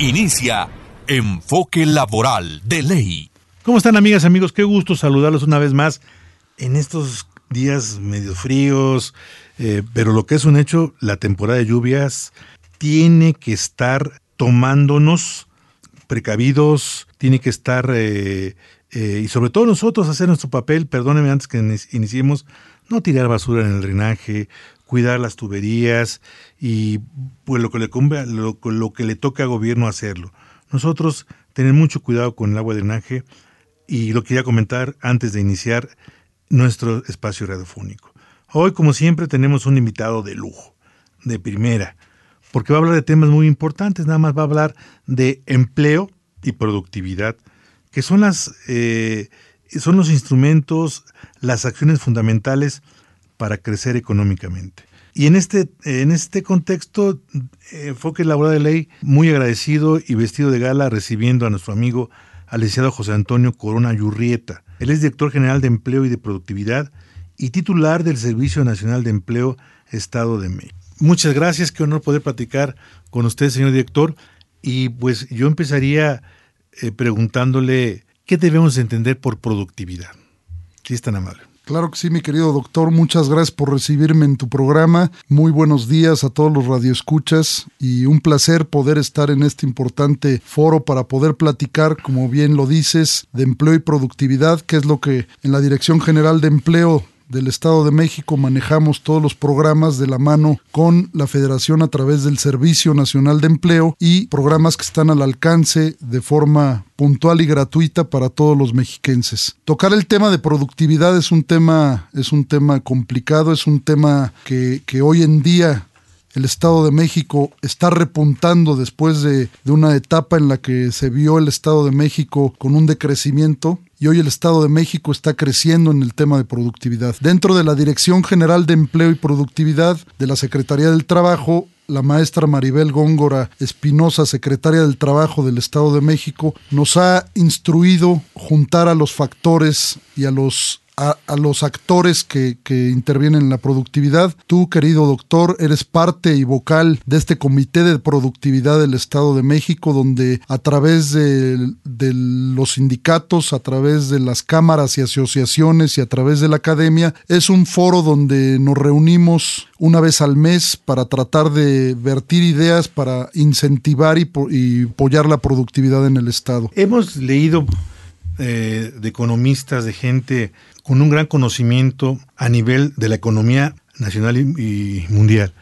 Inicia Enfoque Laboral de Ley. ¿Cómo están amigas, amigos? Qué gusto saludarlos una vez más en estos días medio fríos, eh, pero lo que es un hecho, la temporada de lluvias tiene que estar tomándonos precavidos, tiene que estar, eh, eh, y sobre todo nosotros hacer nuestro papel, perdónenme antes que iniciemos, no tirar basura en el drenaje, cuidar las tuberías y pues lo que le lo, que le toca al gobierno hacerlo. Nosotros tener mucho cuidado con el agua de drenaje y lo quería comentar antes de iniciar nuestro espacio radiofónico. Hoy, como siempre, tenemos un invitado de lujo, de primera, porque va a hablar de temas muy importantes, nada más va a hablar de empleo y productividad, que son las eh, son los instrumentos, las acciones fundamentales para crecer económicamente. Y en este, en este contexto, enfoque laboral de ley, muy agradecido y vestido de gala recibiendo a nuestro amigo al licenciado José Antonio Corona Yurrieta. Él es director general de Empleo y de Productividad y titular del Servicio Nacional de Empleo Estado de México. Muchas gracias, qué honor poder platicar con usted, señor director. Y pues yo empezaría eh, preguntándole qué debemos entender por productividad. Si es tan amable. Claro que sí, mi querido doctor. Muchas gracias por recibirme en tu programa. Muy buenos días a todos los radioescuchas y un placer poder estar en este importante foro para poder platicar, como bien lo dices, de empleo y productividad, que es lo que en la Dirección General de Empleo del Estado de México manejamos todos los programas de la mano con la Federación a través del Servicio Nacional de Empleo y programas que están al alcance de forma puntual y gratuita para todos los mexiquenses. Tocar el tema de productividad es un tema, es un tema complicado, es un tema que, que hoy en día el Estado de México está repuntando después de, de, una etapa en la que se vio el Estado de México con un decrecimiento y hoy el Estado de México está creciendo en el tema de productividad. Dentro de la Dirección General de Empleo y Productividad de la Secretaría del Trabajo, la maestra Maribel Góngora Espinosa, secretaria del Trabajo del Estado de México, nos ha instruido juntar a los factores y a los a, los actores que, intervienen en la productividad. Tú, querido doctor, eres parte y vocal de este Comité de Productividad del Estado de México, donde a través de, los sindicatos, a través de las cámaras y asociaciones y a través de la academia, es un foro donde nos reunimos una vez al mes para tratar de vertir ideas para incentivar y apoyar la productividad en el Estado. Hemos leído eh, de economistas, de gente con un gran conocimiento a nivel de la economía nacional y, mundial.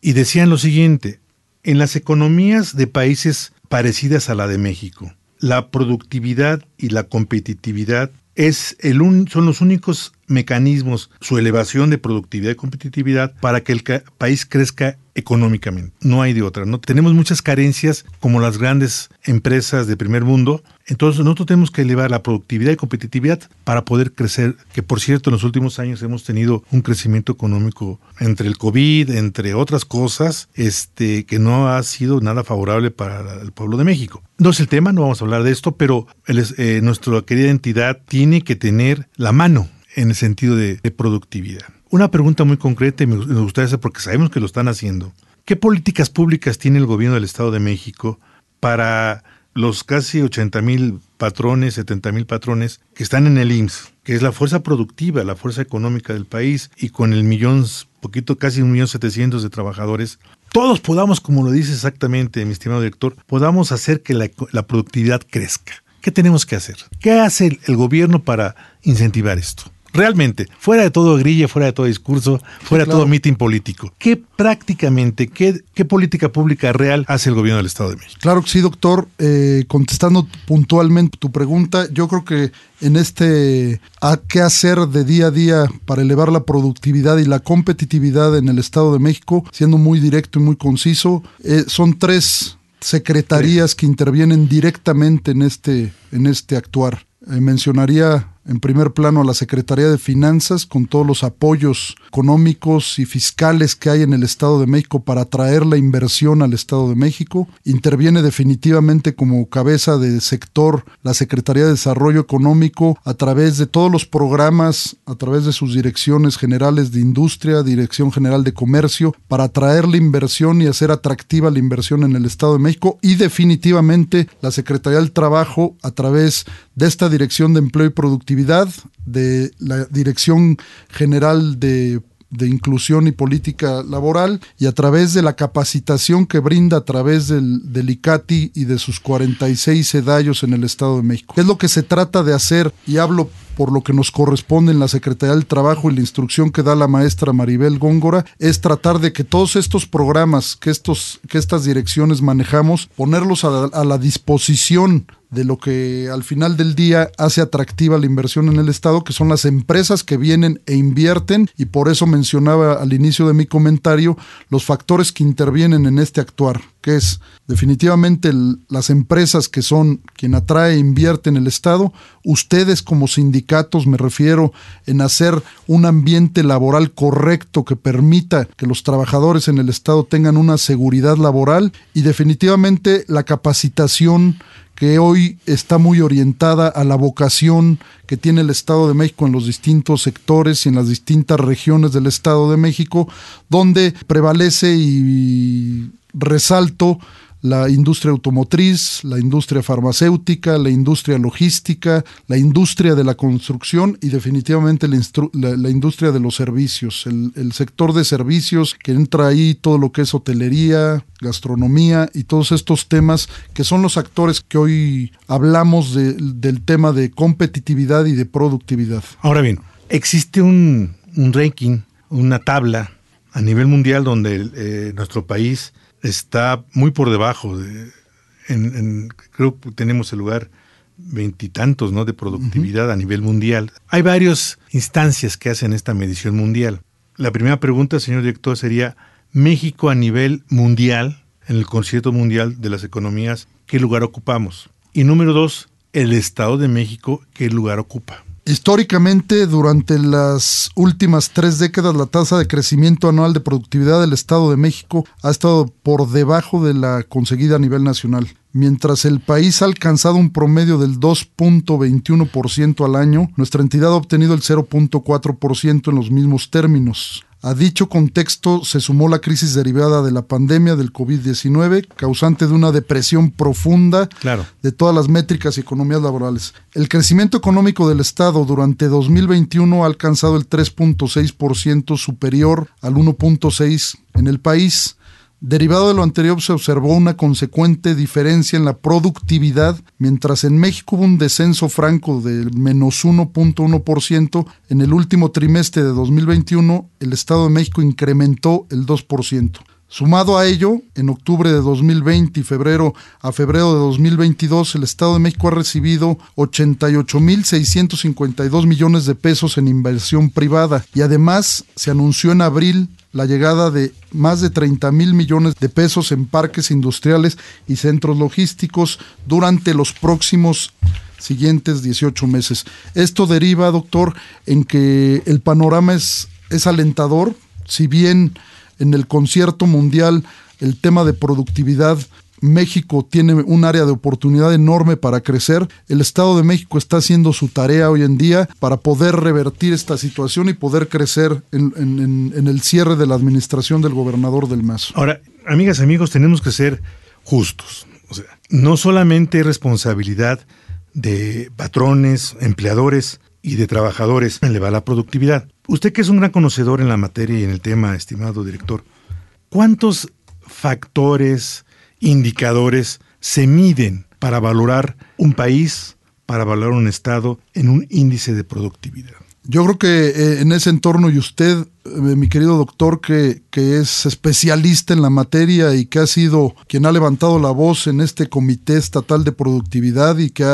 Y decían lo siguiente, en las economías de países parecidas a la de México, la productividad y la competitividad es el son los únicos mecanismos, su elevación de productividad y competitividad para que el país crezca económicamente. No hay de otra. ¿no? Tenemos muchas carencias como las grandes empresas de primer mundo. Entonces nosotros tenemos que elevar la productividad y competitividad para poder crecer, que por cierto en los últimos años hemos tenido un crecimiento económico entre el COVID, entre otras cosas, este, que no ha sido nada favorable para el pueblo de México. No es el tema, no vamos a hablar de esto, pero eh, nuestra querida entidad tiene que tener la mano en el sentido de, de productividad. Una pregunta muy concreta y me gustaría hacer porque sabemos que lo están haciendo. ¿Qué políticas públicas tiene el gobierno del Estado de México para los casi 80 mil patrones, 70 mil patrones que están en el IMSS, que es la fuerza productiva, la fuerza económica del país, y con el millón, poquito, casi un millón setecientos de trabajadores, todos podamos, como lo dice exactamente mi estimado director, podamos hacer que la, la productividad crezca. ¿Qué tenemos que hacer? ¿Qué hace el gobierno para incentivar esto? Realmente, fuera de todo grilla, fuera de todo discurso, fuera de todo mitin político, ¿qué prácticamente, qué, qué, política pública real hace el gobierno del Estado de México? Claro que sí, doctor. Eh, contestando puntualmente tu pregunta, yo creo que en este a qué hacer de día a día para elevar la productividad y la competitividad en el Estado de México, siendo muy directo y muy conciso, eh, son tres secretarías que intervienen directamente en este, en este actuar. Eh, mencionaría en primer plano a la Secretaría de Finanzas con todos los apoyos económicos y fiscales que hay en el Estado de México para atraer la inversión al Estado de México. Interviene definitivamente como cabeza de sector la Secretaría de Desarrollo Económico a través de todos los programas, a través de sus direcciones generales de industria, Dirección General de Comercio, para atraer la inversión y hacer atractiva la inversión en el Estado de México y definitivamente la Secretaría del Trabajo a través de esta Dirección de Empleo y Productividad de la Dirección General de de inclusión y política laboral y a través de la capacitación que brinda a través del, del ICATI y de sus 46 sedallos en el Estado de México. Es lo que se trata de hacer y hablo por lo que nos corresponde en la Secretaría del Trabajo y la instrucción que da la maestra Maribel Góngora, es tratar de que todos estos programas, que, estos, que estas direcciones manejamos, ponerlos a la disposición de lo que al final del día hace atractiva la inversión en el Estado, que son las empresas que vienen e invierten, y por eso mencionaba al inicio de mi comentario los factores que intervienen en este actuar, que es definitivamente las empresas que son quien atrae e invierte en el Estado, ustedes como sindicatos, me refiero, en hacer un ambiente laboral correcto que permita que los trabajadores en el Estado tengan una seguridad laboral y definitivamente la capacitación que hoy está muy orientada a la vocación que tiene el Estado de México en los distintos sectores y en las distintas regiones del Estado de México, donde prevalece y resalto la industria automotriz, la industria farmacéutica, la industria logística, la industria de la construcción y definitivamente la, industria de los servicios, el, sector de servicios que entra ahí todo lo que es hotelería, gastronomía y todos estos temas que son los actores que hoy hablamos del tema de competitividad y de productividad. Ahora bien, existe un, ranking, una tabla a nivel mundial donde eh, nuestro país está muy por debajo. De, en, creo que tenemos el lugar veintitantos ¿no? de productividad a nivel mundial. Hay varias instancias que hacen esta medición mundial. La primera pregunta, señor director, sería, México a nivel mundial, en el concierto mundial de las economías, ¿qué lugar ocupamos? Y número dos, el Estado de México, ¿qué lugar ocupa? Históricamente, durante las últimas tres décadas, la tasa de crecimiento anual de productividad del Estado de México ha estado por debajo de la conseguida a nivel nacional. Mientras el país ha alcanzado un promedio del 2.21% al año, nuestra entidad ha obtenido el 0.4% en los mismos términos. A dicho contexto se sumó la crisis derivada de la pandemia del COVID-19, causante de una depresión profunda de todas las métricas y economías laborales. El crecimiento económico del Estado durante 2021 ha alcanzado el 3.6% superior al 1.6% en el país Derivado de lo anterior se observó una consecuente diferencia en la productividad, mientras en México hubo un descenso franco del menos 1.1%, en el último trimestre de 2021 el Estado de México incrementó el 2%. Sumado a ello, en octubre de 2020 y febrero a febrero de 2022, el Estado de México ha recibido 88.652 millones de pesos en inversión privada y además se anunció en abril la llegada de más de 30 mil millones de pesos en parques industriales y centros logísticos durante los próximos siguientes 18 meses. Esto deriva, doctor, en que el panorama es, es alentador, si bien en el concierto mundial el tema de productividad México tiene un área de oportunidad enorme para crecer. El Estado de México está haciendo su tarea hoy en día para poder revertir esta situación y poder crecer en, el cierre de la administración del gobernador del Mazo. Ahora, amigas, amigos, tenemos que ser justos. O sea, no solamente responsabilidad de patrones, empleadores y de trabajadores elevar la productividad. Usted que es un gran conocedor en la materia y en el tema, estimado director, ¿cuántos factores, indicadores se miden para valorar un país, para valorar un Estado en un índice de productividad? Yo creo que eh, en ese entorno y usted, eh, mi querido doctor, que, que, es especialista en la materia y que ha sido quien ha levantado la voz en este Comité Estatal de Productividad y que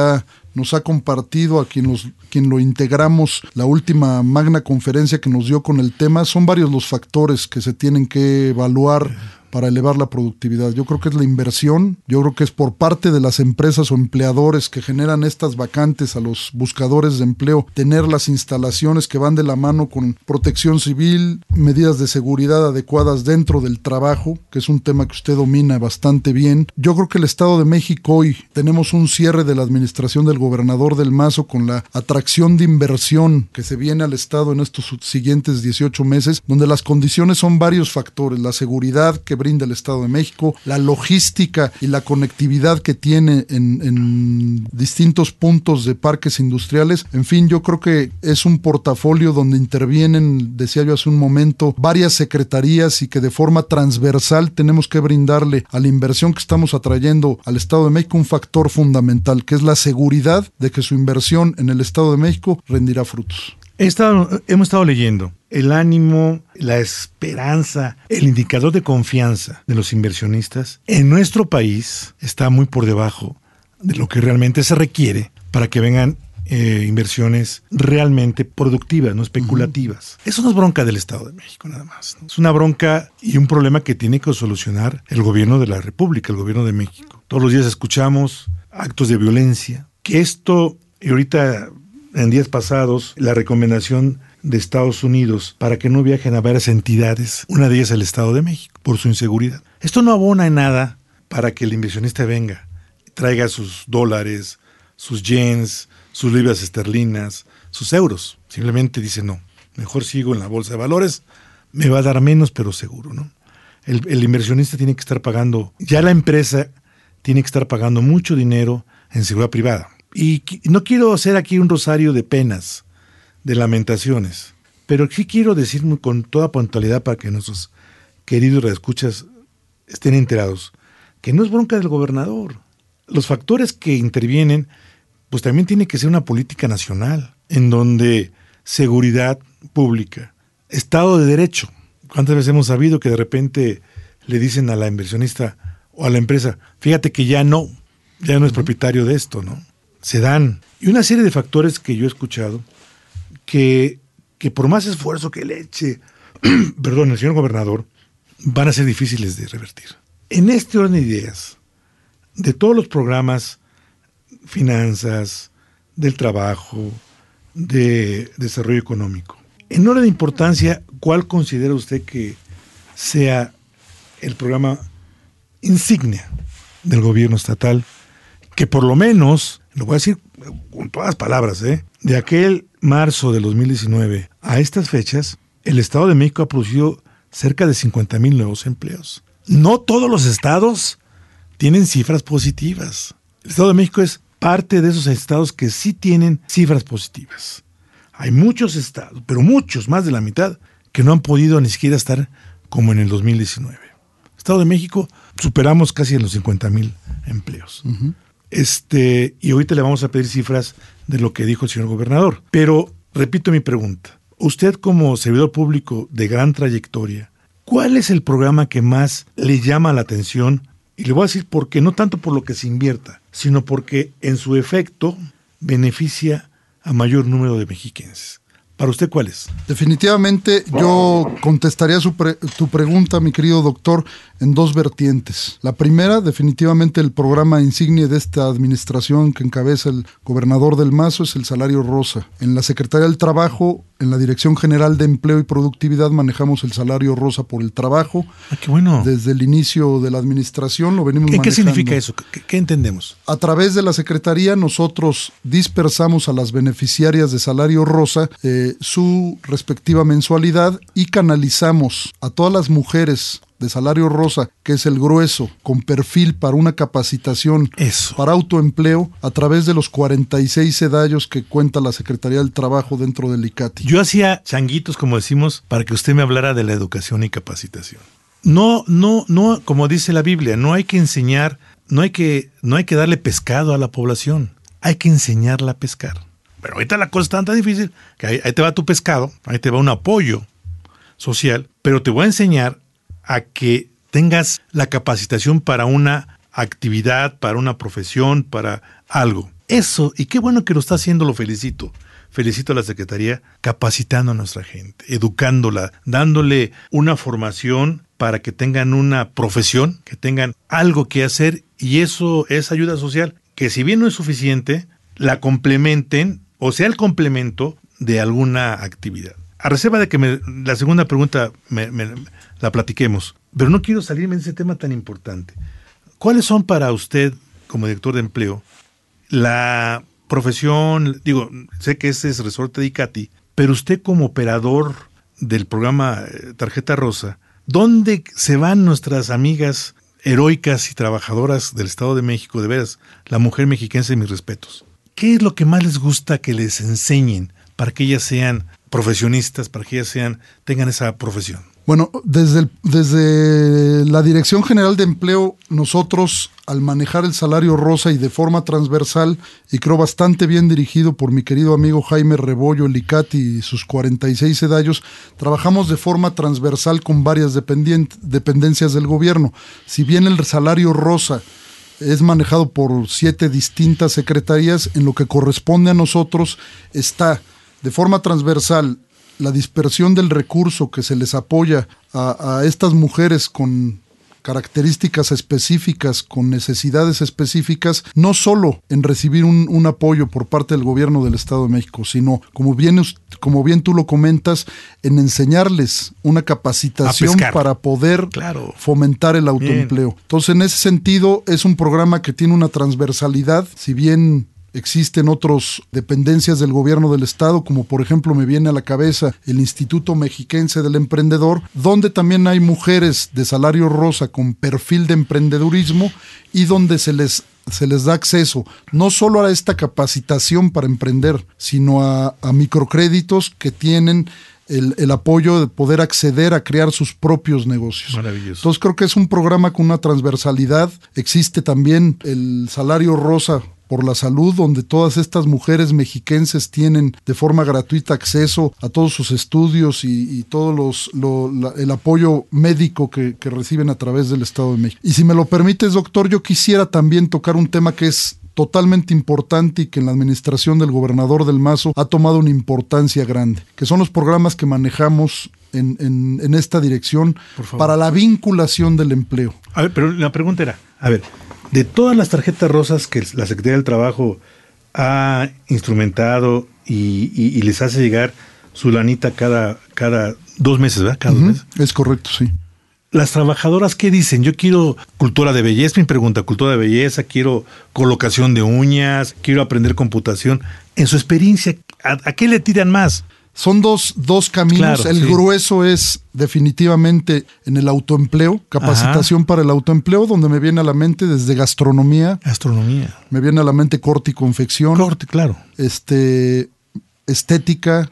nos ha compartido, a quien, quien lo integramos, la última magna conferencia que nos dio con el tema. Son varios los factores que se tienen que evaluar para elevar la productividad. Yo creo que es la inversión, yo creo que es por parte de las empresas o empleadores que generan estas vacantes a los buscadores de empleo, tener las instalaciones que van de la mano con protección civil, medidas de seguridad adecuadas dentro del trabajo, que es un tema que usted domina bastante bien. Yo creo que el Estado de México hoy tenemos un cierre de la administración del gobernador del Mazo con la atracción de inversión que se viene al Estado en estos siguientes 18 meses, donde las condiciones son varios factores, la seguridad que brinda el Estado de México, la logística y la conectividad que tiene en, en distintos puntos de parques industriales. En fin, yo creo que es un portafolio donde intervienen, decía yo hace un momento, varias secretarías y que de forma transversal tenemos que brindarle a la inversión que estamos atrayendo al Estado de México un factor fundamental, que es la seguridad de que su inversión en el Estado de México rendirá frutos. He estado, hemos estado leyendo el ánimo, la esperanza, el indicador de confianza de los inversionistas en nuestro país está muy por debajo de lo que realmente se requiere para que vengan eh, inversiones realmente productivas, no especulativas. Eso no es bronca del Estado de México nada más. Es una bronca y un problema que tiene que solucionar el gobierno de la República, el gobierno de México. Todos los días escuchamos actos de violencia, que esto, y ahorita en días pasados, la recomendación de Estados Unidos para que no viajen a varias entidades, una de ellas el Estado de México, por su inseguridad. Esto no abona en nada para que el inversionista venga, traiga sus dólares, sus yens, sus libras esterlinas, sus euros. Simplemente dice, no, mejor sigo en la bolsa de valores, me va a dar menos, pero seguro, ¿no? El, el, inversionista tiene que estar pagando, ya la empresa tiene que estar pagando mucho dinero en seguridad privada. Y no quiero hacer aquí un rosario de penas, de lamentaciones, pero sí quiero decir con toda puntualidad para que nuestros queridos reescuchas estén enterados, que no es bronca del gobernador. Los factores que intervienen pues también tiene que ser una política nacional, en donde seguridad pública, Estado de Derecho. ¿Cuántas veces hemos sabido que de repente le dicen a la inversionista o a la empresa, fíjate que ya no, ya no es propietario de esto, ¿no? Se dan. Y una serie de factores que yo he escuchado que, que por más esfuerzo que le eche, perdón, el señor gobernador, van a ser difíciles de revertir. En este orden de ideas, de todos los programas finanzas, del trabajo, de desarrollo económico. En orden de importancia, ¿cuál considera usted que sea el programa insignia del gobierno estatal? Que por lo menos, lo voy a decir con todas las palabras, ¿eh? de aquel marzo de 2019 a estas fechas, el Estado de México ha producido cerca de 50 mil nuevos empleos. No todos los estados tienen cifras positivas. El Estado de México es parte de esos estados que sí tienen cifras positivas. Hay muchos estados, pero muchos, más de la mitad, que no han podido ni siquiera estar como en el 2019. Estado de México superamos casi los 50 mil empleos. Este, y ahorita le vamos a pedir cifras de lo que dijo el señor gobernador. Pero repito mi pregunta. Usted como servidor público de gran trayectoria, ¿cuál es el programa que más le llama la atención? Y le voy a decir por qué, no tanto por lo que se invierta, sino porque en su efecto beneficia a mayor número de mexiquenses. ¿Para usted cuál es? Definitivamente yo contestaría su tu pregunta, mi querido doctor, en dos vertientes. La primera, definitivamente el programa insignia de esta administración que encabeza el gobernador del Mazo es el salario rosa. En la Secretaría del Trabajo, en la Dirección General de Empleo y Productividad manejamos el salario rosa por el trabajo. Ah, qué bueno. Desde el inicio de la administración lo venimos ¿Qué, manejando. ¿Qué significa eso? ¿Qué, ¿Qué, entendemos? A través de la Secretaría nosotros dispersamos a las beneficiarias de salario rosa eh, su respectiva mensualidad y canalizamos a todas las mujeres de salario rosa, que es el grueso, con perfil para una capacitación Eso. para autoempleo a través de los 46 sedallos que cuenta la Secretaría del Trabajo dentro del ICATI. Yo hacía changuitos, como decimos, para que usted me hablara de la educación y capacitación. No, no, no, como dice la Biblia, no hay que enseñar, no hay que, no hay que darle pescado a la población, hay que enseñarla a pescar. Pero ahorita la cosa está tan difícil que ahí, ahí te va tu pescado, ahí te va un apoyo social, pero te voy a enseñar a que tengas la capacitación para una actividad, para una profesión, para algo. Eso, y qué bueno que lo está haciendo, lo felicito. Felicito a la Secretaría capacitando a nuestra gente, educándola, dándole una formación para que tengan una profesión, que tengan algo que hacer y eso es ayuda social, que si bien no es suficiente, la complementen o sea el complemento de alguna actividad. A reserva de que me, la segunda pregunta me, la platiquemos, pero no quiero salirme de ese tema tan importante. ¿Cuáles son para usted, como director de empleo, la profesión, digo, sé que ese es resorte de ICATI, pero usted como operador del programa eh, Tarjeta Rosa, ¿dónde se van nuestras amigas heroicas y trabajadoras del Estado de México? De veras, la mujer mexiquense, mis respetos. ¿Qué es lo que más les gusta que les enseñen para que ellas sean profesionistas, para que ellas sean, tengan esa profesión? Bueno, desde, desde la Dirección General de Empleo, nosotros al manejar el salario rosa y de forma transversal, y creo bastante bien dirigido por mi querido amigo Jaime Rebollo Licati y sus 46 edallos, trabajamos de forma transversal con varias dependencias del gobierno. Si bien el salario rosa es manejado por siete distintas secretarías, en lo que corresponde a nosotros está de forma transversal la dispersión del recurso que se les apoya a, estas mujeres con características específicas, con necesidades específicas, no solo en recibir un, apoyo por parte del gobierno del Estado de México, sino, como bien, como bien tú lo comentas, en enseñarles una capacitación para poder fomentar el autoempleo. Entonces, en ese sentido, es un programa que tiene una transversalidad, si bien Existen otras dependencias del gobierno del estado, como por ejemplo me viene a la cabeza el Instituto Mexiquense del Emprendedor, donde también hay mujeres de salario rosa con perfil de emprendedurismo y donde se les se les da acceso no solo a esta capacitación para emprender, sino a, microcréditos que tienen el, el, apoyo de poder acceder a crear sus propios negocios. Maravilloso. Entonces creo que es un programa con una transversalidad. Existe también el salario rosa por la salud, donde todas estas mujeres mexiquenses tienen de forma gratuita acceso a todos sus estudios y, todos los el apoyo médico que, que reciben a través del Estado de México. Y si me lo permites, doctor, yo quisiera también tocar un tema que es totalmente importante y que en la administración del gobernador del Mazo ha tomado una importancia grande, que son los programas que manejamos en, en, en esta dirección para la vinculación del empleo. A ver, pero la pregunta era, a ver, de todas las tarjetas rosas que la Secretaría del Trabajo ha instrumentado y, les hace llegar su lanita cada, cada dos meses, ¿verdad? Cada dos meses. Es correcto, sí. Las trabajadoras, ¿qué dicen? Yo quiero cultura de belleza, mi pregunta, cultura de belleza, quiero colocación de uñas, quiero aprender computación. En su experiencia, a qué le tiran más? Son dos, dos caminos. el grueso es definitivamente en el autoempleo, capacitación para el autoempleo, donde me viene a la mente desde gastronomía. Gastronomía. Me viene a la mente corte y confección. Corte, claro. Este, estética,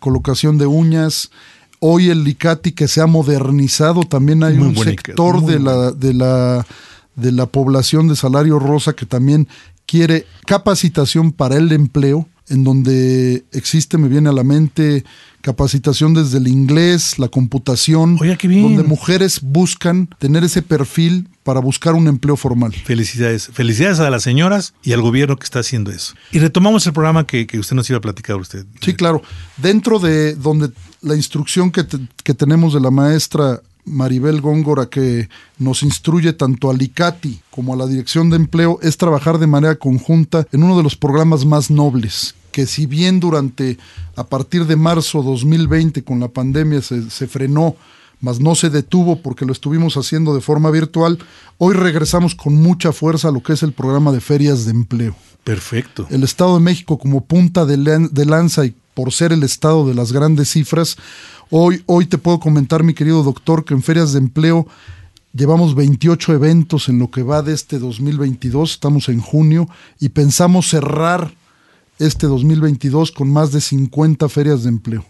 colocación de uñas. Hoy el Licati que se ha modernizado, también hay un sector de la, de, la, de la población de salario rosa que también quiere capacitación para el empleo en donde existe, me viene a la mente, capacitación desde el inglés, la computación, donde mujeres buscan tener ese perfil para buscar un empleo formal. Felicidades. Felicidades a las señoras y al gobierno que está haciendo eso. Y retomamos el programa que, usted nos iba a platicar usted. Sí, claro. Dentro de donde la instrucción que, que tenemos de la maestra Maribel Góngora, que nos instruye tanto a Licati como a la Dirección de Empleo, es trabajar de manera conjunta en uno de los programas más nobles, que si bien durante, a partir de marzo 2020 con la pandemia se, se frenó, mas no se detuvo porque lo estuvimos haciendo de forma virtual, hoy regresamos con mucha fuerza a lo que es el programa de ferias de empleo. Perfecto. El Estado de México como punta de, lanza y por ser el estado de las grandes cifras, hoy, hoy te puedo comentar, mi querido doctor, que en ferias de empleo llevamos 28 eventos en lo que va de este 2022, estamos en junio, y pensamos cerrar este 2022 con más de 50 ferias de empleo.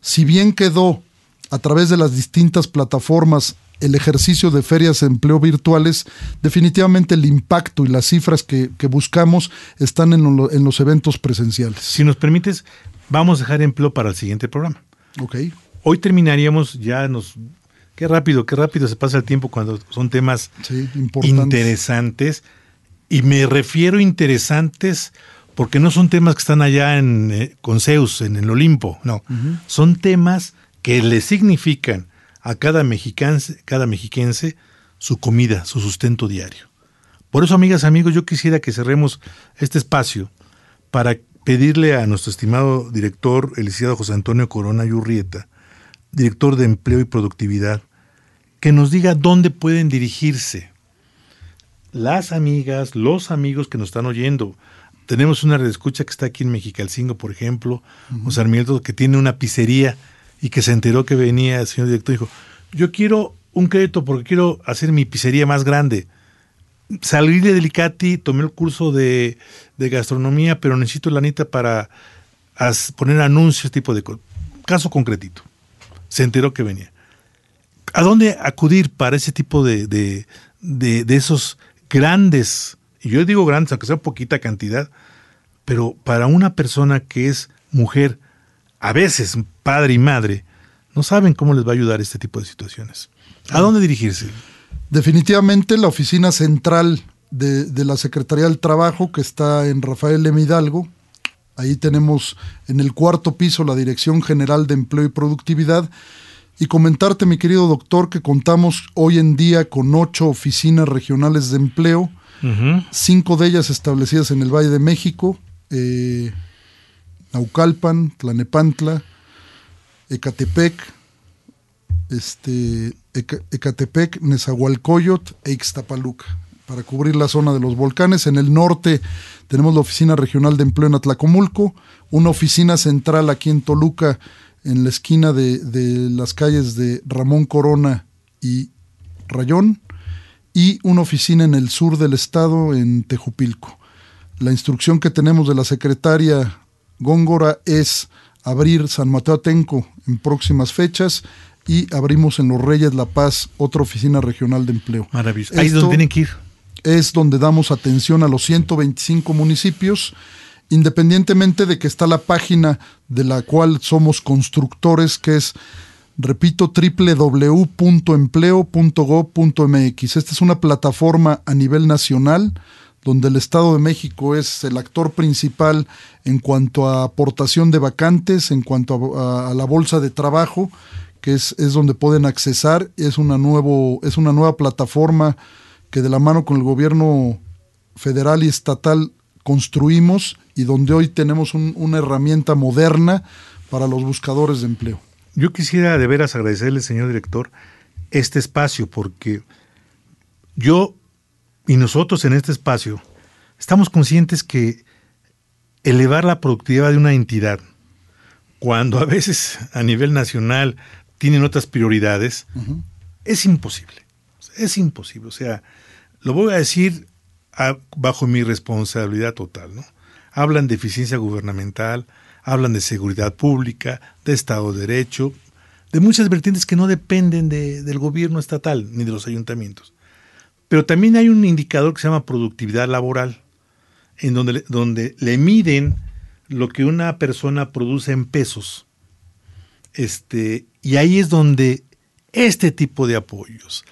Si bien quedó a través de las distintas plataformas el ejercicio de ferias de empleo virtuales, definitivamente el impacto y las cifras que, buscamos están en, en, los eventos presenciales. Si nos permites, vamos a dejar empleo para el siguiente programa. Ok. Hoy terminaríamos, ya nos... Qué rápido, qué rápido se pasa el tiempo cuando son temas interesantes. Y me refiero interesantes porque no son temas que están allá en, eh, con Zeus, en el Olimpo, no. Son temas que le significan a cada mexicanse, cada mexiquense su comida, su sustento diario. Por eso, amigas, amigos, yo quisiera que cerremos este espacio para pedirle a nuestro estimado director, el licenciado José Antonio Corona Yurrieta, director de Empleo y Productividad, que nos diga dónde pueden dirigirse las amigas, los amigos que nos están oyendo. Tenemos una escucha que está aquí en Mexicalcingo, por ejemplo, uh Sarmiento, que tiene una pizzería y que se enteró que venía el señor director y dijo, yo quiero un crédito porque quiero hacer mi pizzería más grande. Salí de Delicati, tomé el curso de, gastronomía, pero necesito la anita para poner anuncios, tipo de cosas. Caso concretito. Se enteró que venía. ¿A dónde acudir para ese tipo de, de, de esos grandes, yo digo grandes, aunque sea poquita cantidad, pero para una persona que es mujer, a veces padre y madre, no saben cómo les va a ayudar este tipo de situaciones. ¿A dónde dirigirse? Definitivamente la oficina central de, la Secretaría del Trabajo, que está en Rafael M. Hidalgo. Ahí tenemos en el cuarto piso la Dirección General de Empleo y Productividad. Y comentarte, mi querido doctor, que contamos hoy en día con ocho oficinas regionales de empleo, cinco de ellas establecidas en el Valle de México, eh, Naucalpan, Tlanepantla, Ecatepec, este, Ecatepec, Nezahualcóyotl e Ixtapaluca, para cubrir la zona de los volcanes. En el norte tenemos la Oficina Regional de Empleo en Atlacomulco, una oficina central aquí en Toluca, en la esquina de, de las calles de Ramón Corona y Rayón, y una oficina en el sur del estado, en Tejupilco. La instrucción que tenemos de la secretaria Góngora es abrir San Mateo Atenco en próximas fechas y abrimos en Los Reyes La Paz otra oficina regional de empleo. Maravilloso. Ahí es donde tienen que ir. Es donde damos atención a los 125 municipios, independientemente de que está la página de la cual somos constructores, que es, repito, www.empleo.gov.mx. Esta es una plataforma a nivel nacional donde el Estado de México es el actor principal en cuanto a aportación de vacantes, en cuanto a, la bolsa de trabajo que es, es donde pueden accesar. Es una, nuevo, es una nueva plataforma que de la mano con el gobierno federal y estatal construimos y donde hoy tenemos una herramienta moderna para los buscadores de empleo. Yo quisiera de veras agradecerle, señor director, este espacio, porque yo y nosotros en este espacio estamos conscientes que elevar la productividad de una entidad, cuando a veces a nivel nacional tienen otras prioridades, es imposible. Es imposible. O sea, lo voy a decir bajo mi responsabilidad total. ¿no? Hablan de eficiencia gubernamental, hablan de seguridad pública, de Estado de Derecho, de muchas vertientes que no dependen del gobierno estatal ni de los ayuntamientos. Pero también hay un indicador que se llama productividad laboral, en donde, donde le miden lo que una persona produce en pesos. Este, y ahí es donde este tipo de apoyos,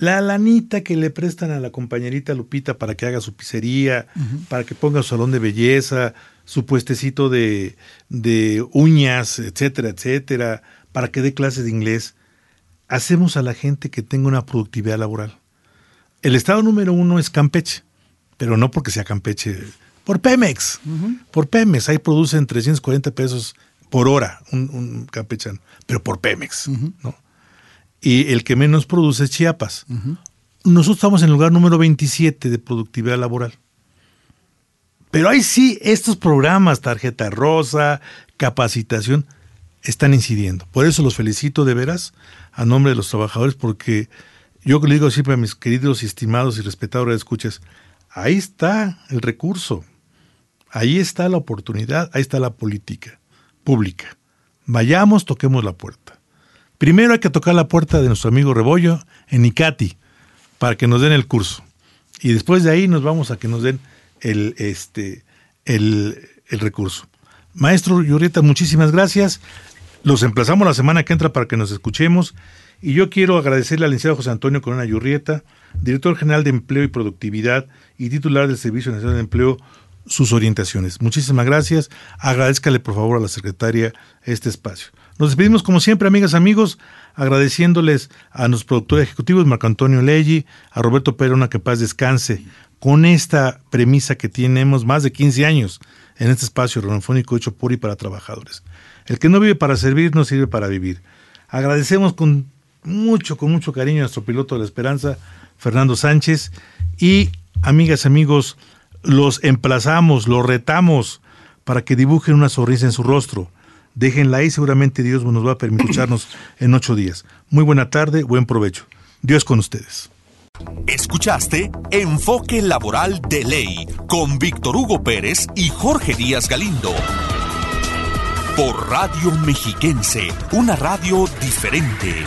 la lanita que le prestan a la compañerita Lupita para que haga su pizzería, para que ponga su salón de belleza, su puestecito de, de uñas, etcétera, etcétera, para que dé clases de inglés, hacemos a la gente que tenga una productividad laboral. El estado número uno es Campeche, pero no porque sea Campeche, por Pemex, por Pemex, ahí producen 340 pesos por hora un, campechano, pero por Pemex, ¿no? Y el que menos produce es Chiapas. Nosotros estamos en el lugar número 27 de productividad laboral. Pero ahí sí, estos programas, tarjeta rosa, capacitación, están incidiendo. Por eso los felicito de veras a nombre de los trabajadores, porque yo le digo siempre a mis queridos y estimados y respetados escuchas, ahí está el recurso, ahí está la oportunidad, ahí está la política pública. Vayamos, toquemos la puerta. Primero hay que tocar la puerta de nuestro amigo Rebollo en Icati para que nos den el curso. Y después de ahí nos vamos a que nos den el, este, el, el recurso. Maestro Yurrieta, muchísimas gracias. Los emplazamos la semana que entra para que nos escuchemos. Y yo quiero agradecerle al licenciado José Antonio Corona Yurrieta, director general de Empleo y Productividad y titular del Servicio Nacional de Empleo, sus orientaciones. Muchísimas gracias. Agradezcale por favor a la secretaria este espacio. Nos despedimos como siempre, amigas, amigos, agradeciéndoles a nuestros productores ejecutivos, Marco Antonio Leggi, a Roberto Perona, que paz descanse, con esta premisa que tenemos más de 15 años en este espacio radiofónico hecho por y para trabajadores. El que no vive para servir no sirve para vivir. Agradecemos con mucho, con mucho cariño a nuestro piloto de la esperanza, Fernando Sánchez, y amigas, amigos, los emplazamos, los retamos para que dibujen una sonrisa en su rostro. Déjenla ahí, seguramente Dios nos va a permitir escucharnos en ocho días. Muy buena tarde, buen provecho. Dios con ustedes. Escuchaste Enfoque Laboral de Ley con Víctor Hugo Pérez y Jorge Díaz Galindo. Por Radio Mexiquense, una radio diferente.